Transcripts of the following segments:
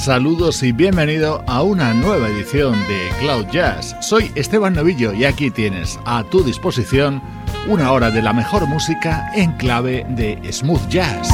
Saludos y bienvenido a una nueva edición de Cloud Jazz. Soy Esteban Novillo y aquí tienes a tu disposición una hora de la mejor música en clave de smooth jazz.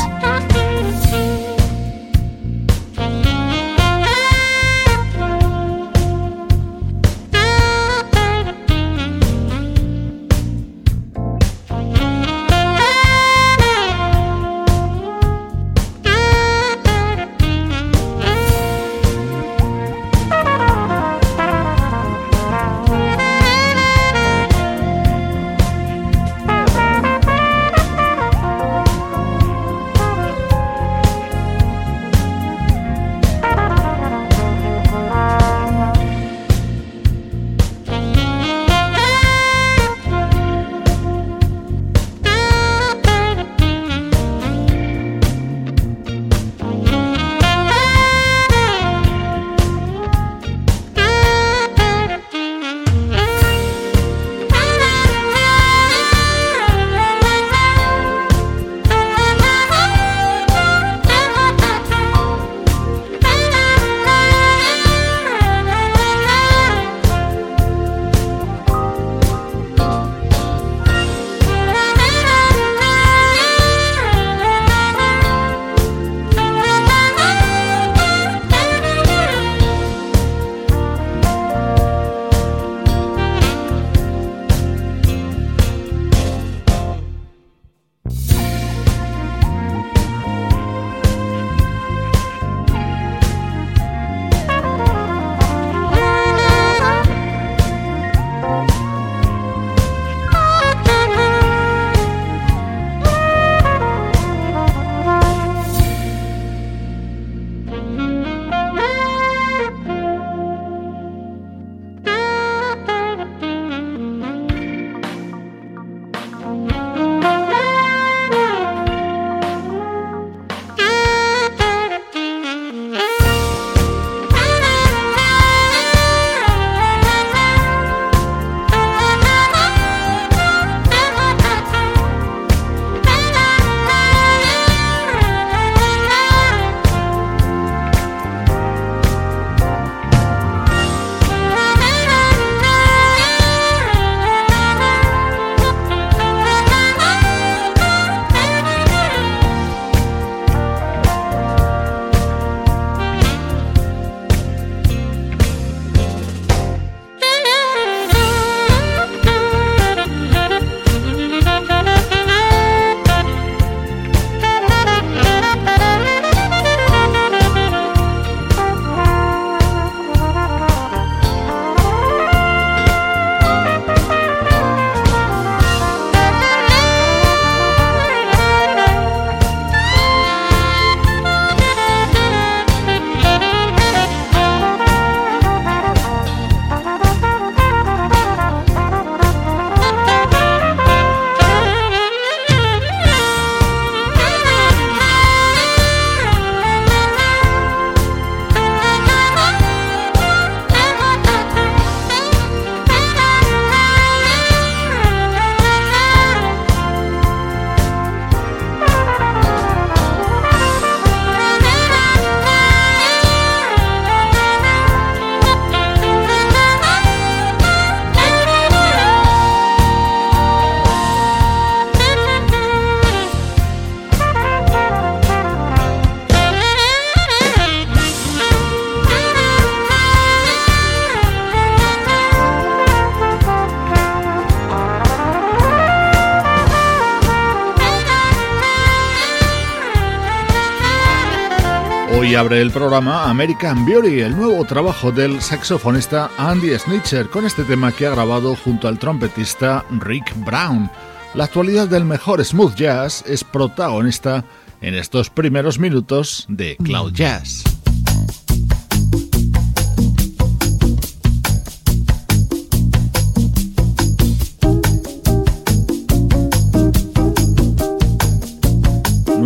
Abre el programa American Beauty, el nuevo trabajo del saxofonista Andy Snitcher, con este tema que ha grabado junto al trompetista Rick Brown. La actualidad del mejor smooth jazz es protagonista en estos primeros minutos de Cloud Jazz.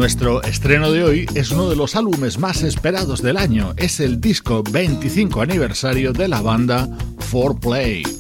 Nuestro estreno de hoy es uno de los álbumes más esperados del año. Es el disco 25 aniversario de la banda 4Play.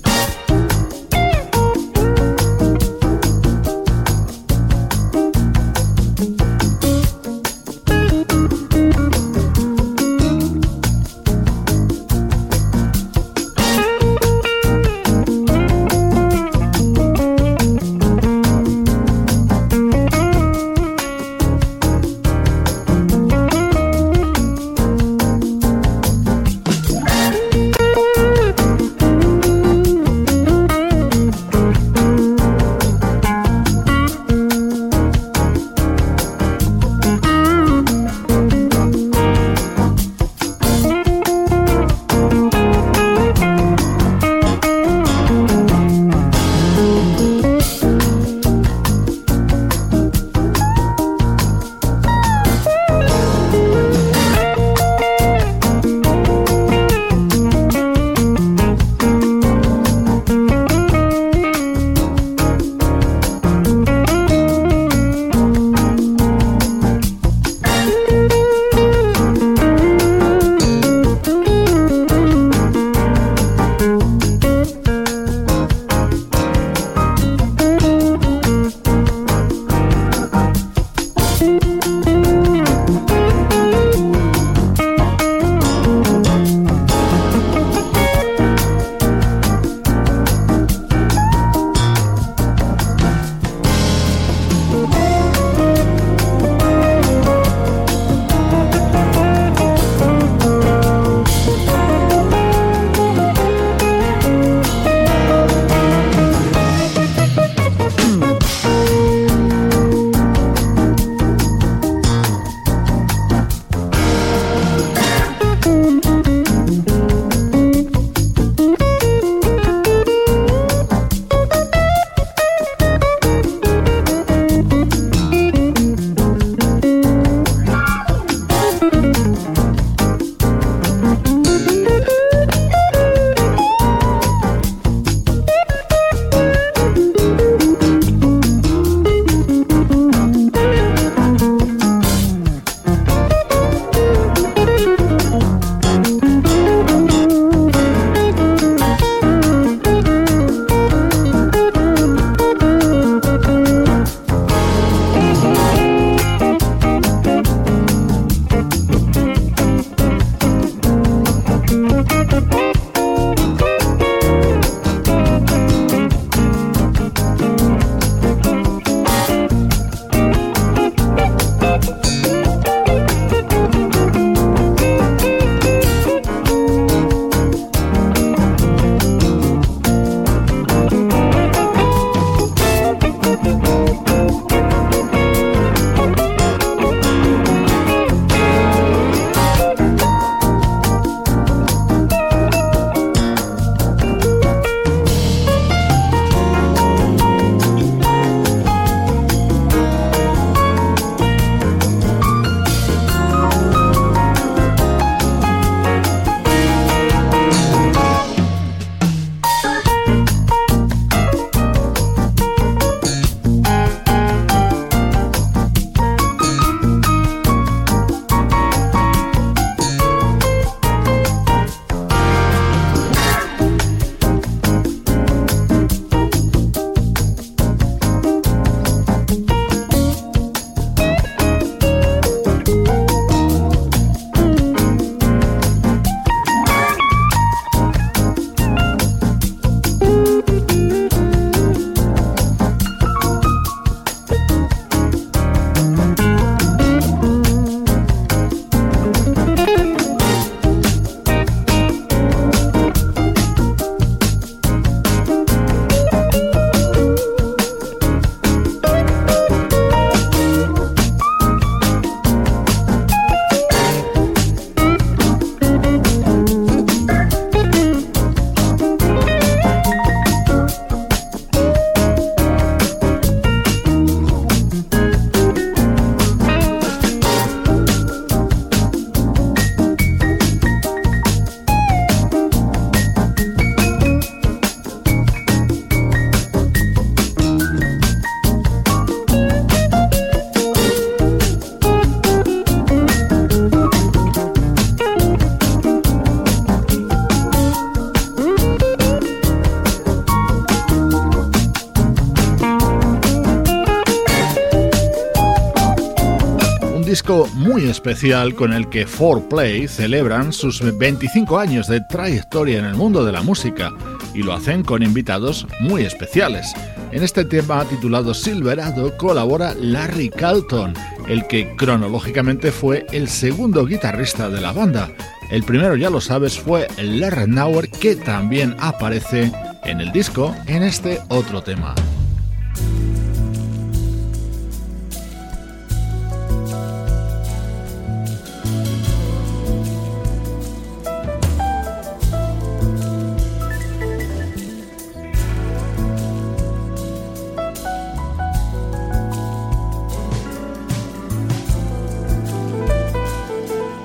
Muy especial con el que 4Play celebran sus 25 años de trayectoria en el mundo de la música y lo hacen con invitados muy especiales. En este tema titulado Silverado colabora Larry Carlton, el que cronológicamente fue el segundo guitarrista de la banda. El primero, ya lo sabes, fue Larry Nauer, que también aparece en el disco en este otro tema.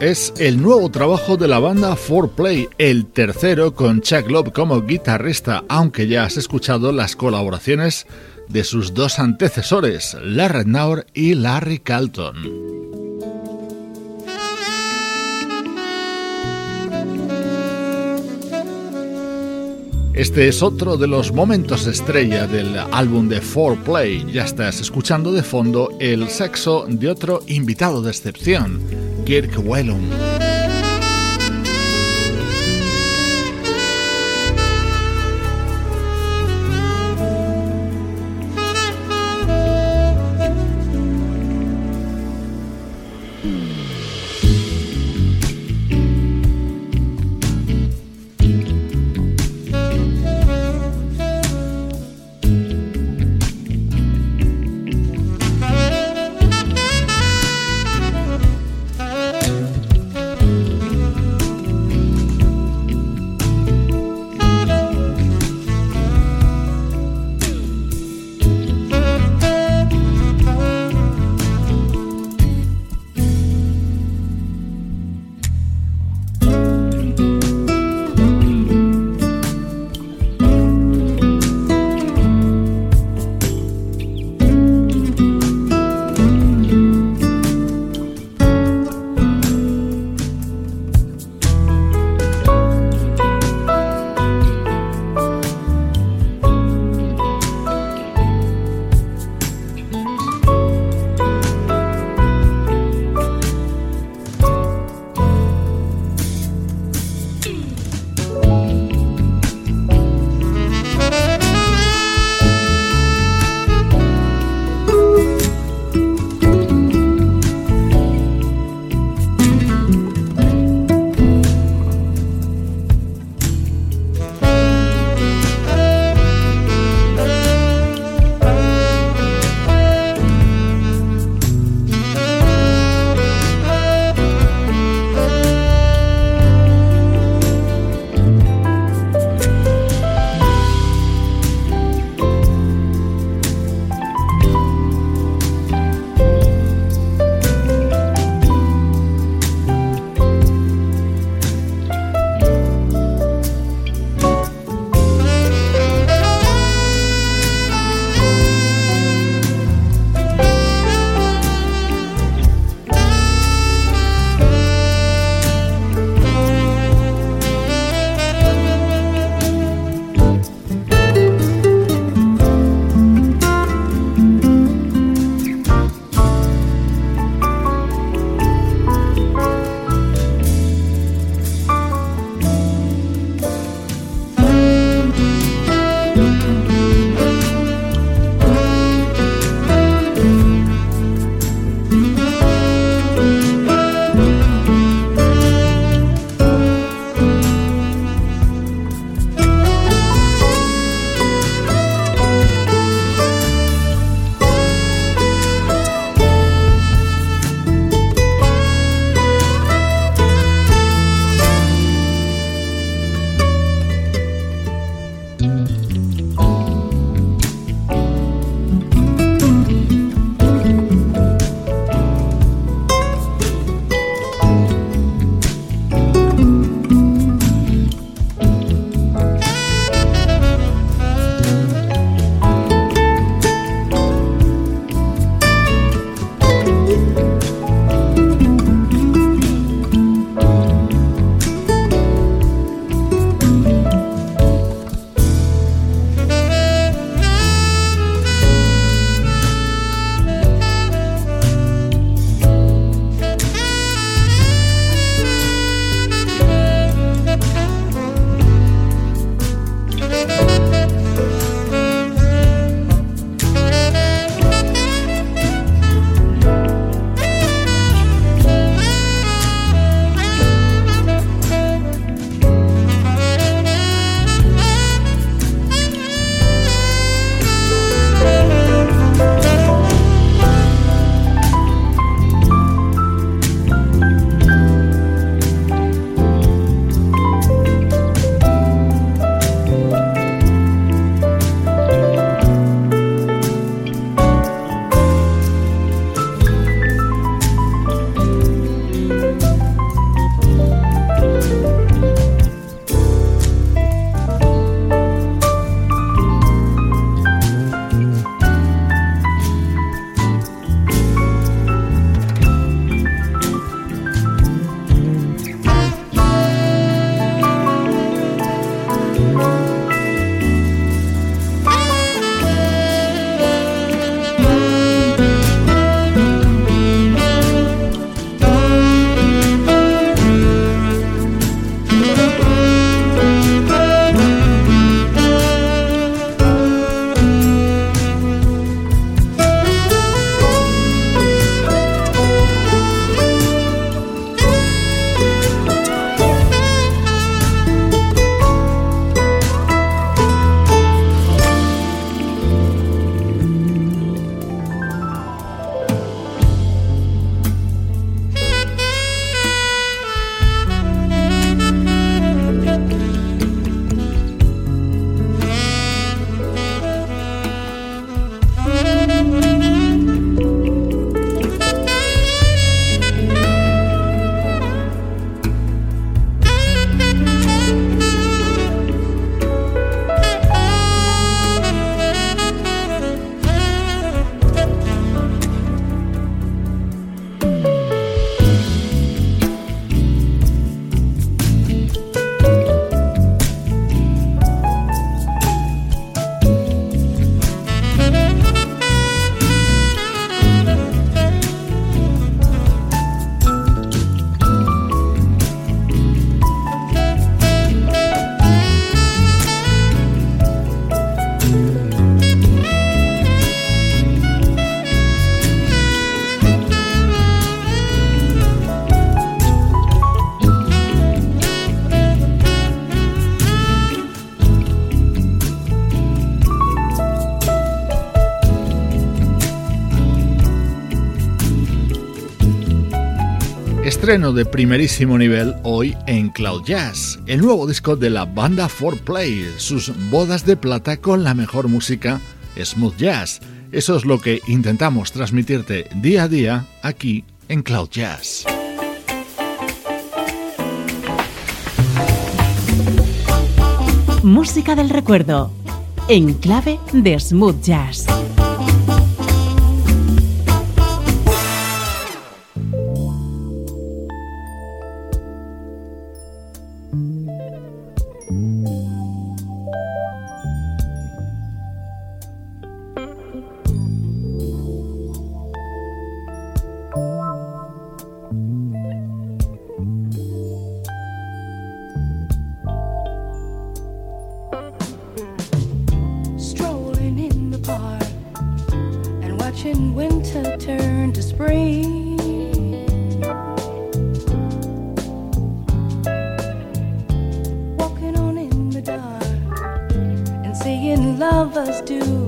Es el nuevo trabajo de la banda 4Play, el tercero con Chuck Love como guitarrista, aunque ya has escuchado las colaboraciones de sus dos antecesores, Larry Naur y Larry Calton. Este es otro de los momentos estrella del álbum de 4Play. Ya estás escuchando de fondo el sexo de otro invitado de excepción, Kirk Whelan. Estreno de primerísimo nivel hoy en Cloud Jazz, el nuevo disco de la banda 4Play, sus bodas de plata con la mejor música smooth jazz. Eso es lo que intentamos transmitirte día a día aquí en Cloud Jazz. Música del recuerdo, en clave de smooth jazz. lovers do.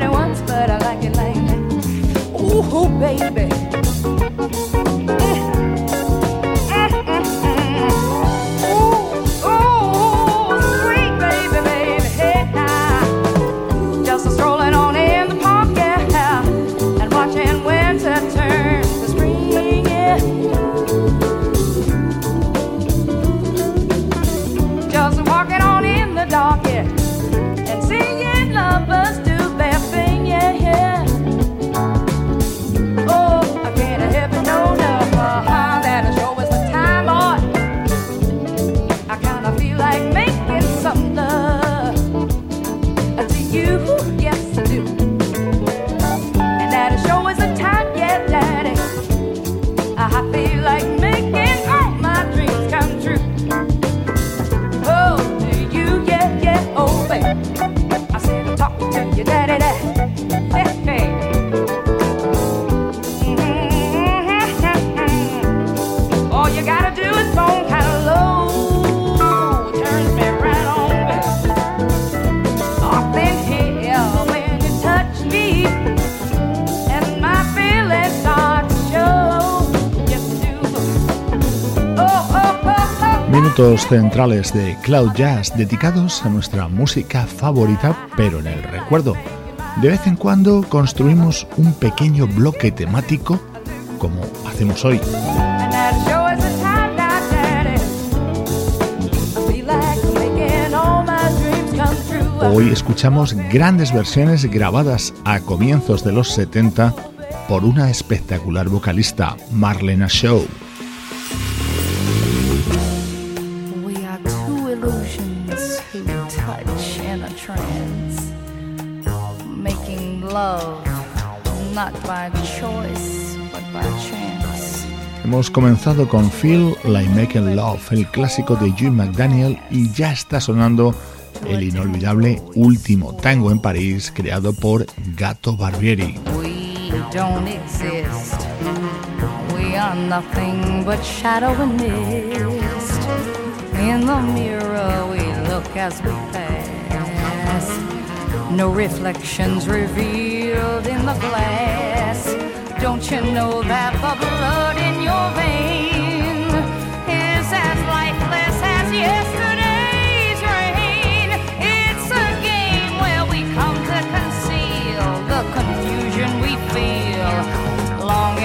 Oh, baby. Centrales de Cloud Jazz dedicados a nuestra música favorita, pero en el recuerdo. De vez en cuando construimos un pequeño bloque temático como hacemos hoy. Hoy escuchamos grandes versiones grabadas a comienzos de los 70 por una espectacular vocalista, Marlena Shaw. Hemos comenzado con Feel Like Making Love, el clásico de Jim McDaniel, y ya está sonando el inolvidable Último Tango en París, creado por Gato Barbieri. We don't exist. We are nothing but shadow and mist. In the mirror we look as we pass. No reflections revealed in the glass. Don't you know that the blood in your vein is as lifeless as yesterday?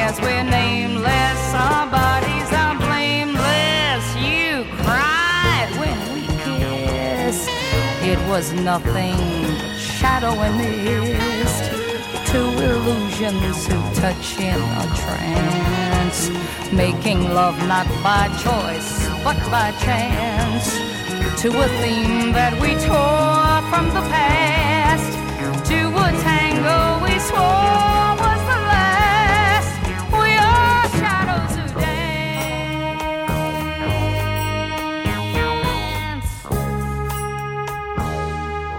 as we're nameless, our bodies are blameless. You cried when we kissed. It was nothing shadow and mist. Two illusions who touch in a trance, making love not by choice but by chance. To a theme that we tore from the past, to a tango we swore.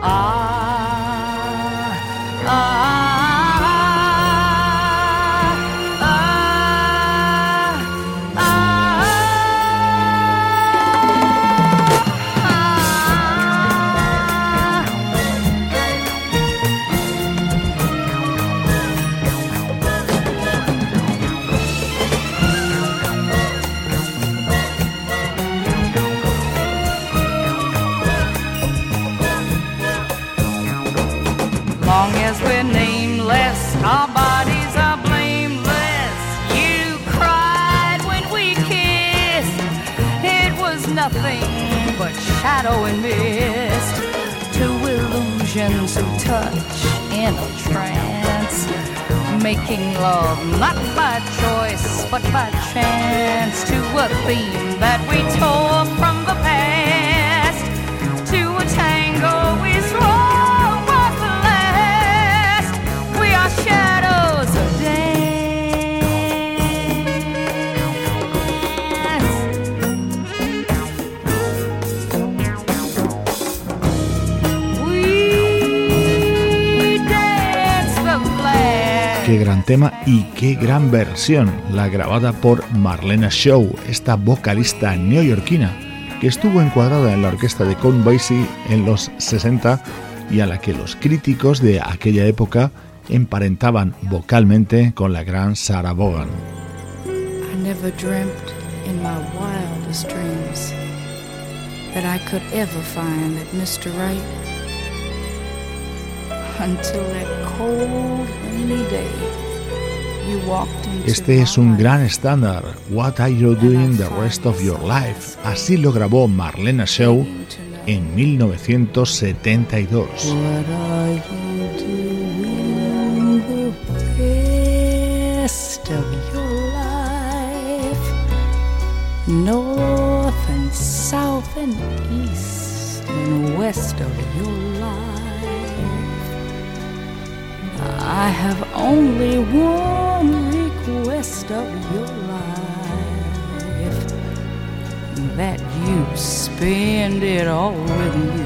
shadow Making love not by choice but by chance to a theme that we tore from tema y qué gran versión, la grabada por Marlena Shaw, esta vocalista neoyorquina que estuvo encuadrada en la orquesta de Count Basie en los 60 y a la que los críticos de aquella época emparentaban vocalmente con la gran Sarah Vaughan. I never dreamt in my wildest dreams that I could ever find that Mr. Right este es un gran estándar. What are you doing the rest of your life? Así lo grabó Marlena Shaw en 1972. What are you doing the rest of your life? North and south and east and west of your I have only one request of your life that you spend it all with me.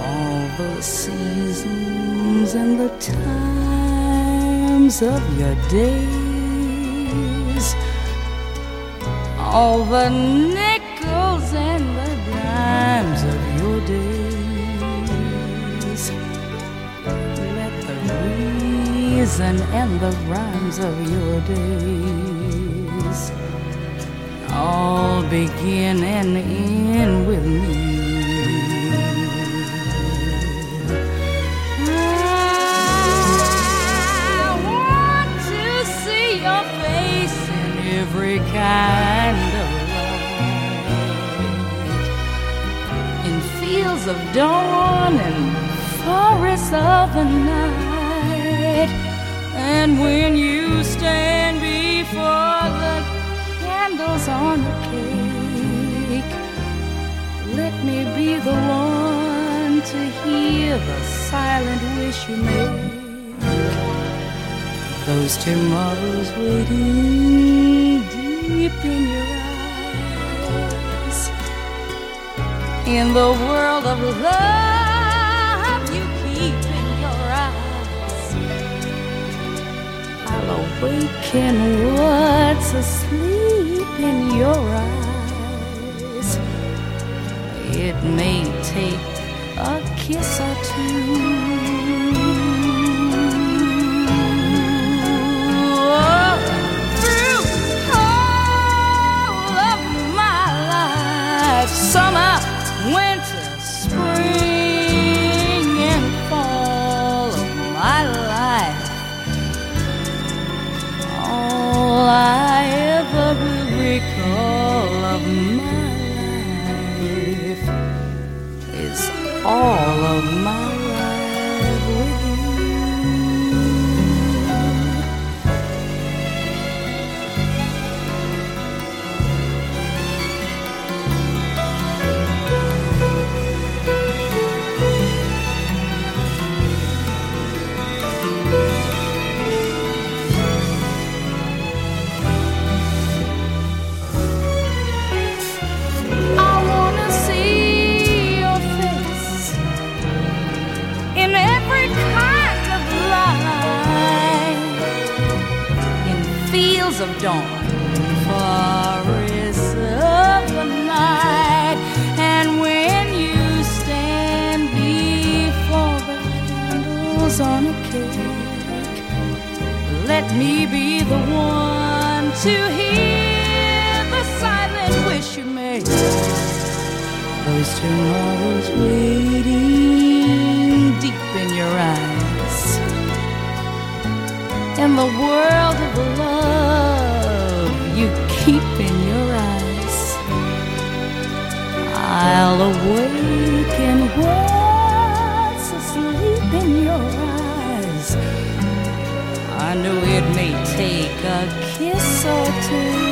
All the seasons and the times of your days, all the nickels and the dimes of your days. reason and the rhymes of your days all begin and end with me. I want to see your face in every kind of light, in fields of dawn and forests of the night. And when you stand before the candles on the cake, let me be the one to hear the silent wish you make. Those tomorrows waiting deep in your eyes. In the world of love Awaken what's asleep in your eyes. It may take a kiss or two. Oh, summer, of dawn, forests of the night, and when you stand before the candles on a cake, let me be the one to hear the silent wish you make. Those tomorrows waiting deep in your eyes, in the world of love keep in your eyes. I'll awaken what's asleep in your eyes. I know it may take a kiss or two.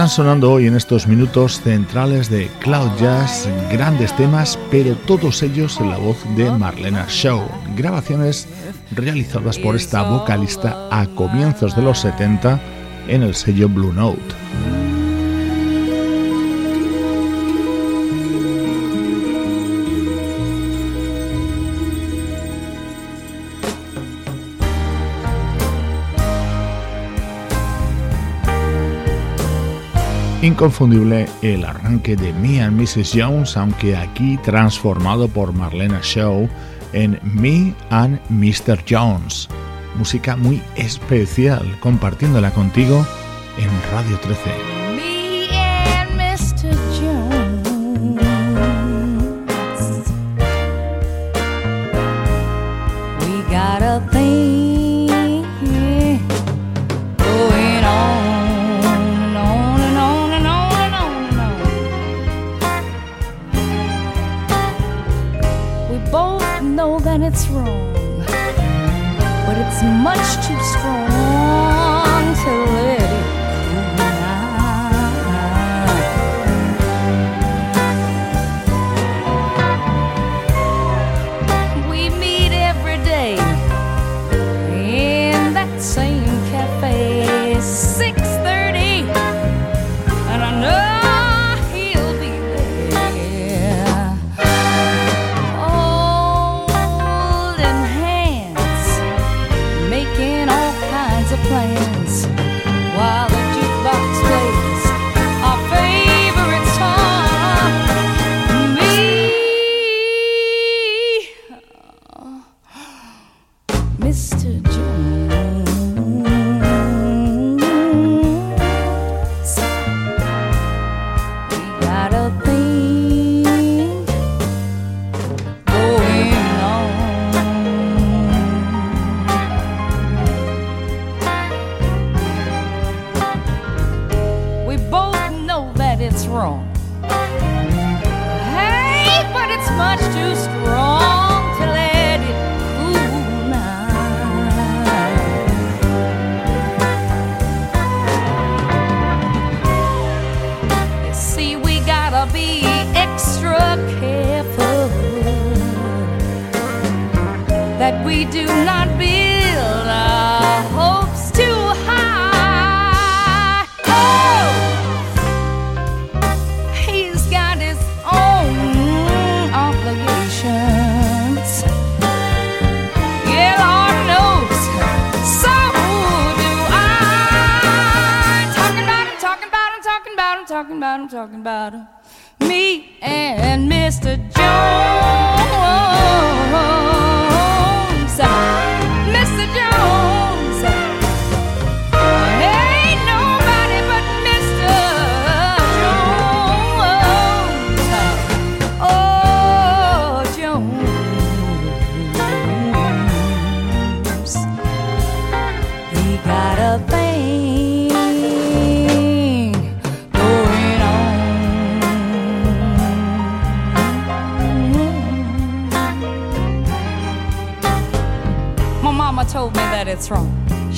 Están sonando hoy en estos minutos centrales de Cloud Jazz grandes temas, pero todos ellos en la voz de Marlena Shaw, grabaciones realizadas por esta vocalista a comienzos de los 70 en el sello Blue Note. Inconfundible el arranque de Me and Mrs. Jones, aunque aquí transformado por Marlena Shaw en Me and Mr. Jones. Música muy especial, compartiéndola contigo en Radio 13.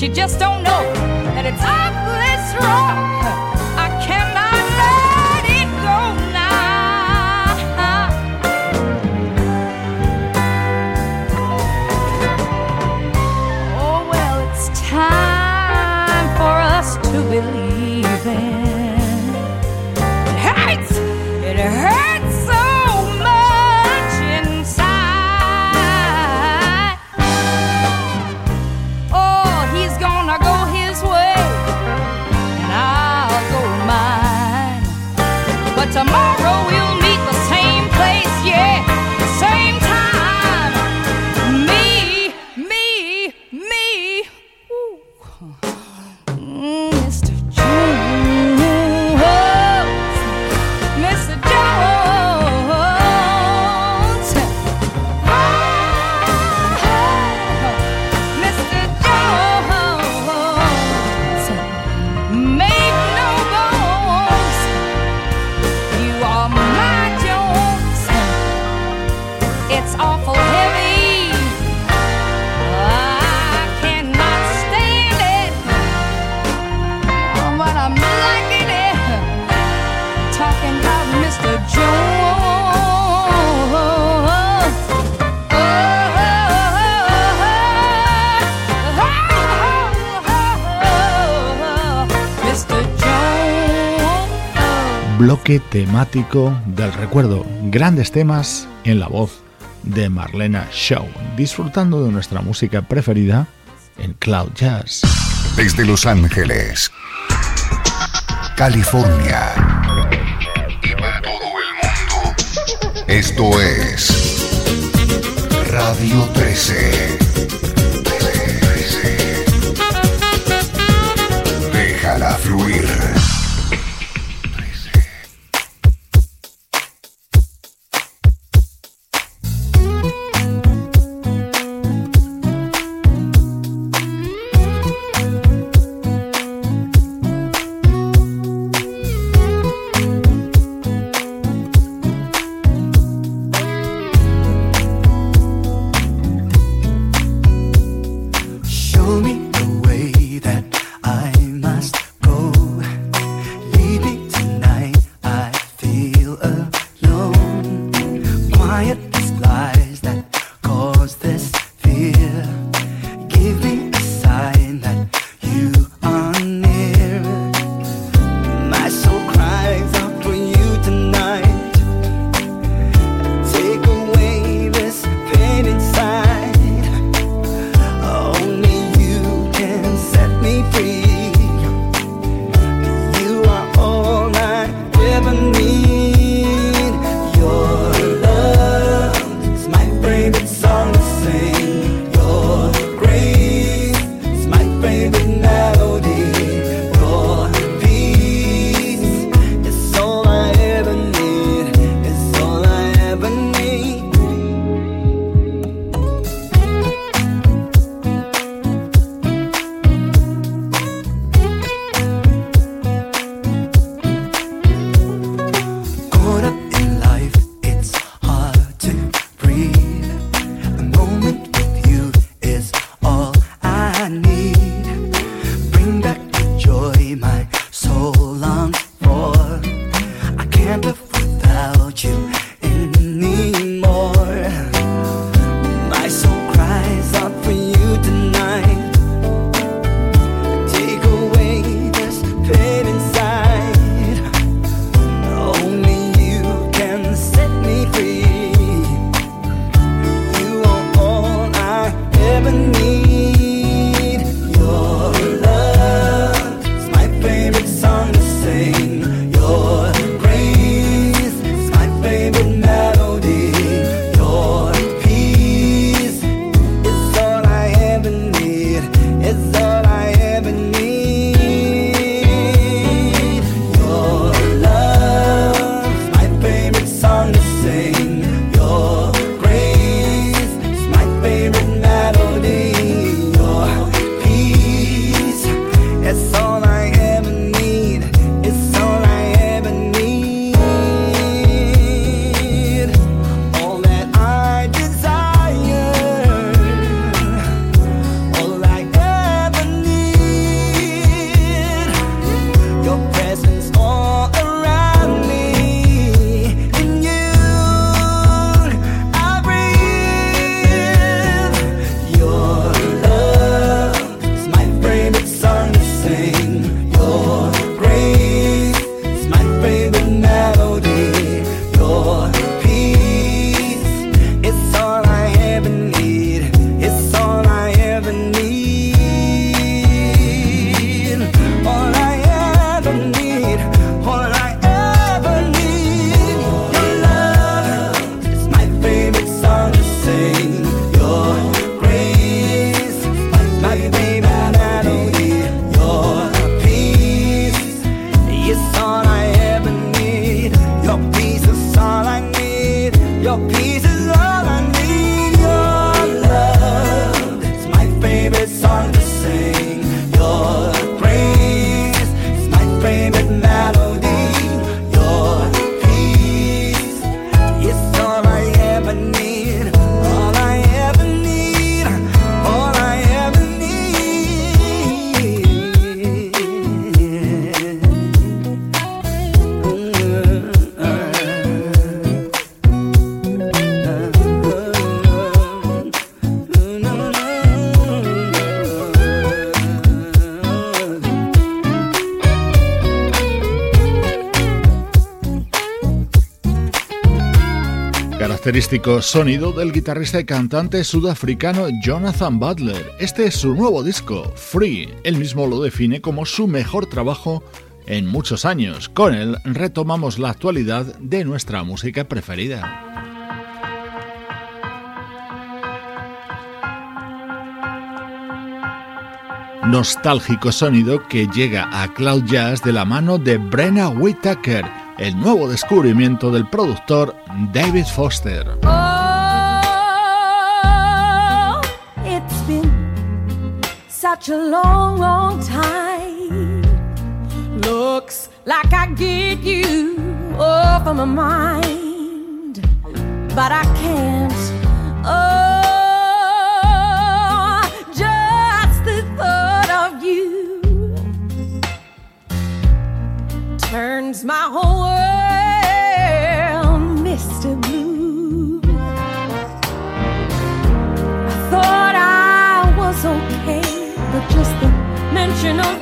She just don't bloque temático del recuerdo. Grandes temas en la voz de Marlena Shaw, disfrutando de nuestra música preferida en Cloud Jazz. Desde Los Ángeles, California y para todo el mundo, esto es Radio 13. Déjala fluir. Característico sonido del guitarrista y cantante sudafricano Jonathan Butler. Este es su nuevo disco, Free. Él mismo lo define como su mejor trabajo en muchos años. Con él retomamos la actualidad de nuestra música preferida. Nostálgico sonido que llega a Cloud Jazz de la mano de Brenna Whitaker el nuevo descubrimiento del productor David Foster. Oh, it's been such a long, long time. Looks like I get you off of my mind, but I can't. Oh, just the thought of you turns my whole mention of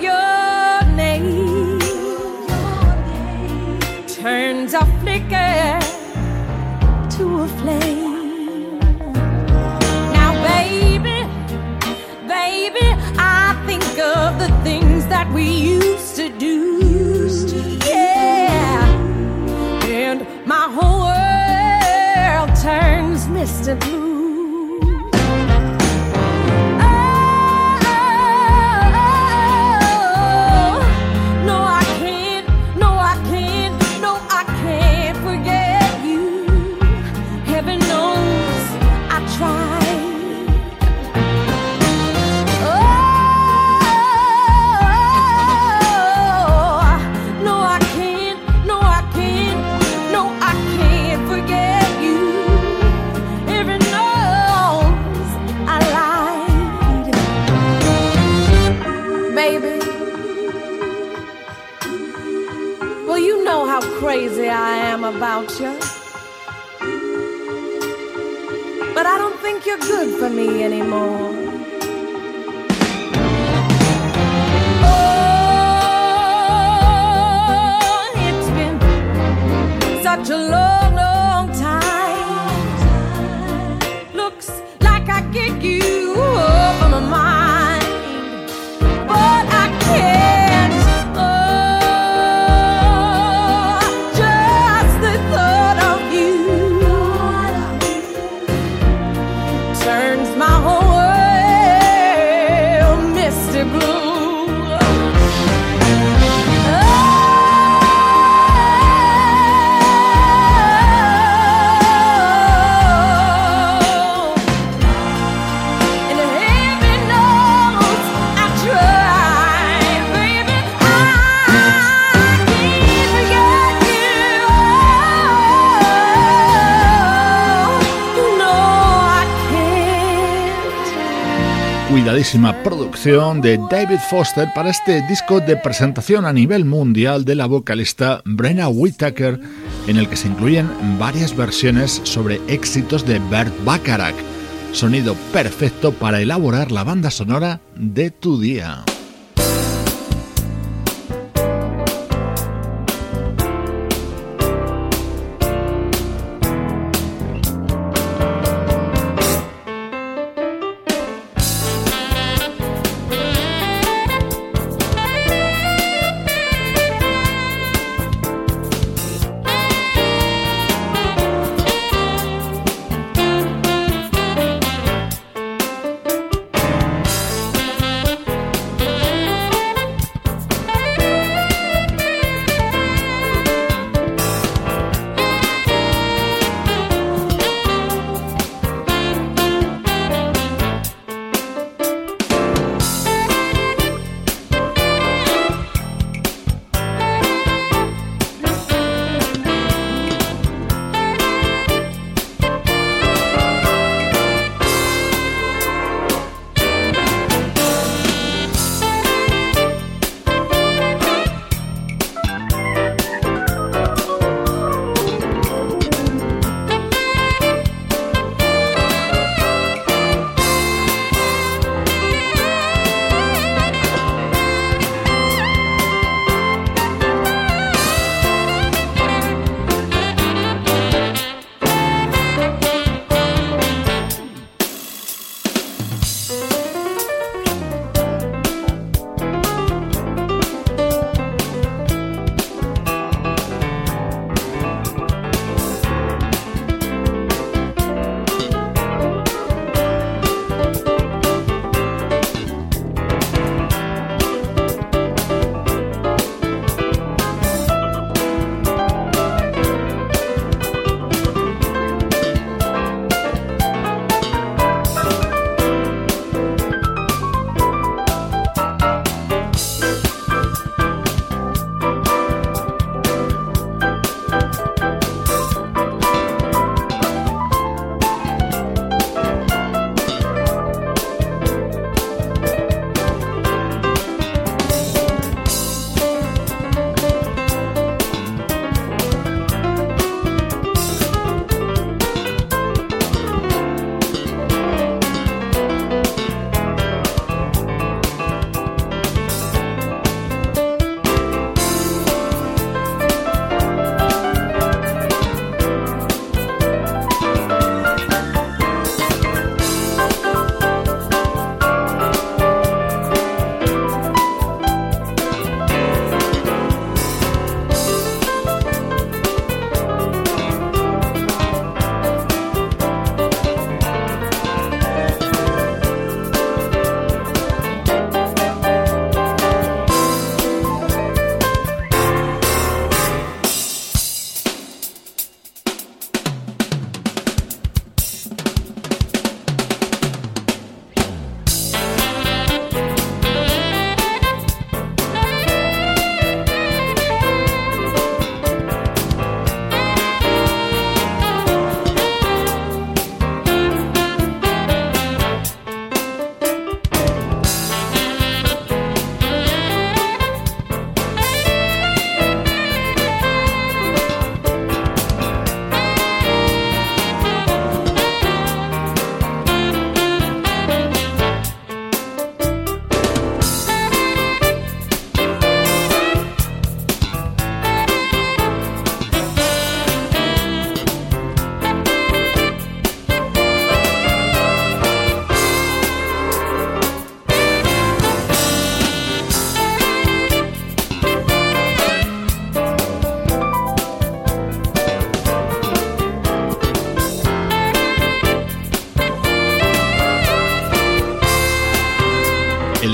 anymore. Producción de David Foster para este disco de presentación a nivel mundial de la vocalista Brenna Whitaker, en el que se incluyen varias versiones sobre éxitos de Bert Bacharach. Sonido perfecto para elaborar la banda sonora de tu día.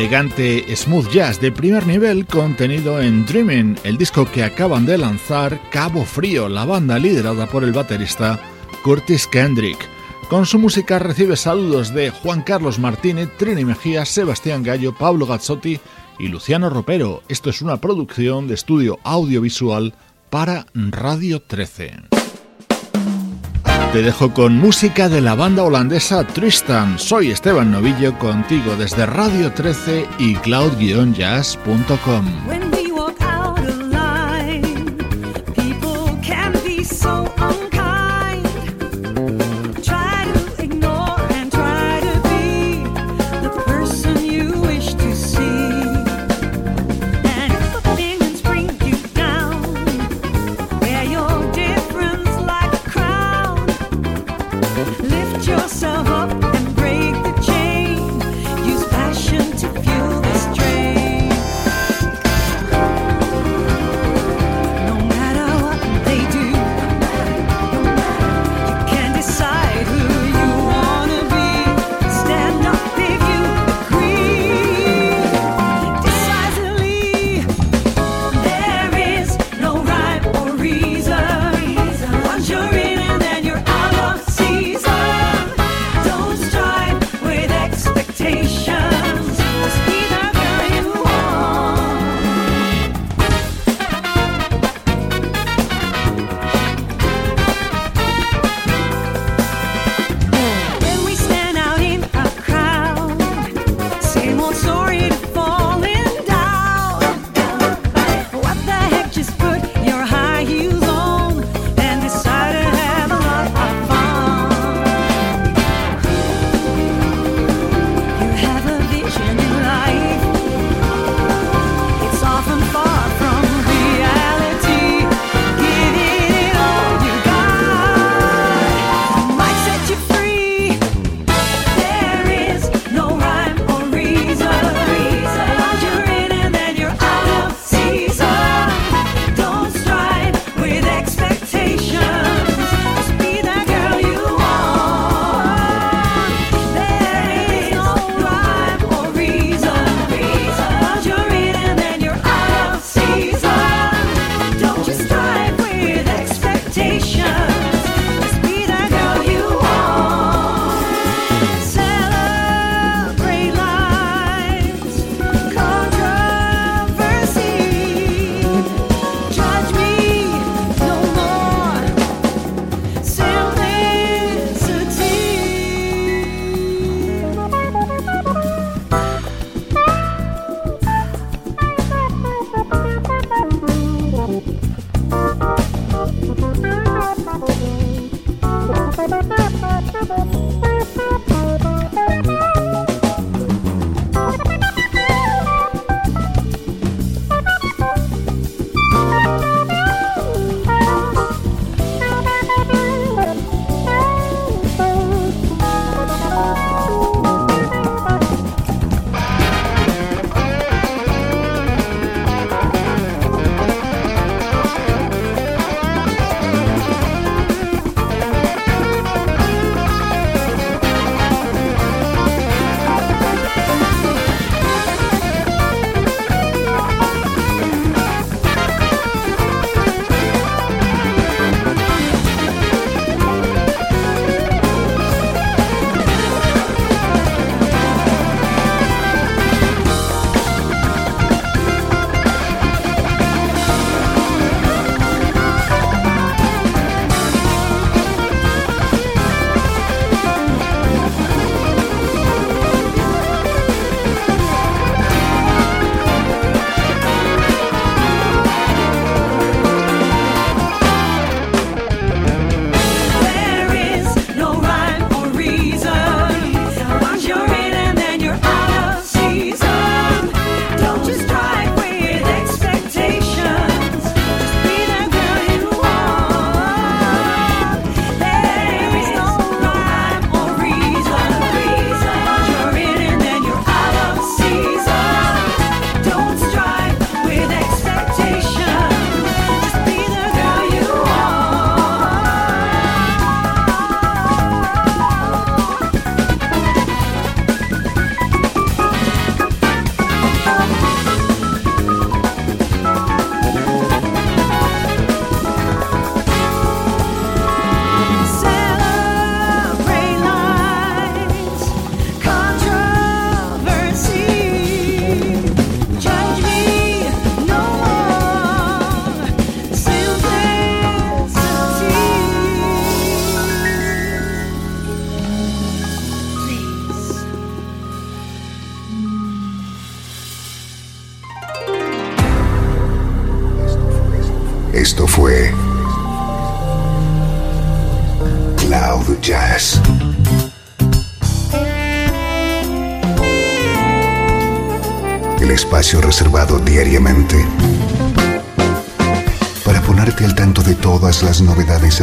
Elegante smooth jazz de primer nivel contenido en Dreaming, el disco que acaban de lanzar Cabo Frío, la banda liderada por el baterista Curtis Kendrick. Con su música recibe saludos de Juan Carlos Martínez, Trini Mejía, Sebastián Gallo, Pablo Gazzotti y Luciano Ropero. Esto es una producción de estudio audiovisual para Radio 13. Te dejo con música de la banda holandesa Tristan. Soy Esteban Novillo contigo desde Radio 13 y cloud-jazz.com.